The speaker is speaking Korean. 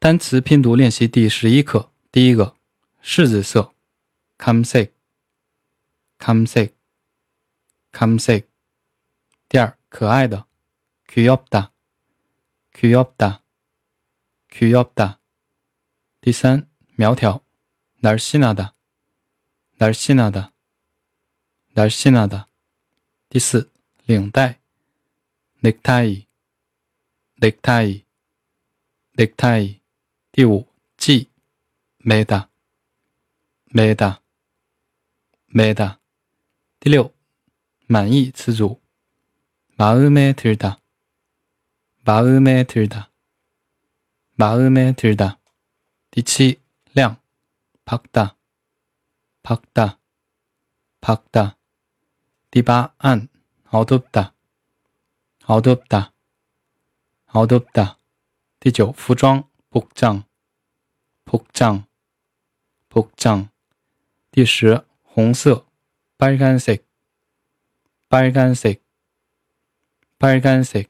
单词拼读练习第十一课，第一个柿子色，come say，come say，come say。第二，可爱的，kuyopda，kuyopda，kuyopda。第三，苗条，larshinada，larshinada，larshinada。第四，领带，necktie，necktie，necktie。 第五，记，매다 매다 매다。 第六，满意词组，마음에들 다， 마음에들 다， 마음에들 다。 第七，亮，밝 다， 밝 다， 밝 다。 第八，暗，어둡 다， 어둡 다， 어둡 다。 第九，服装。 복장 복장 복장第十，红色，빨간색， 빨간색， 빨간색。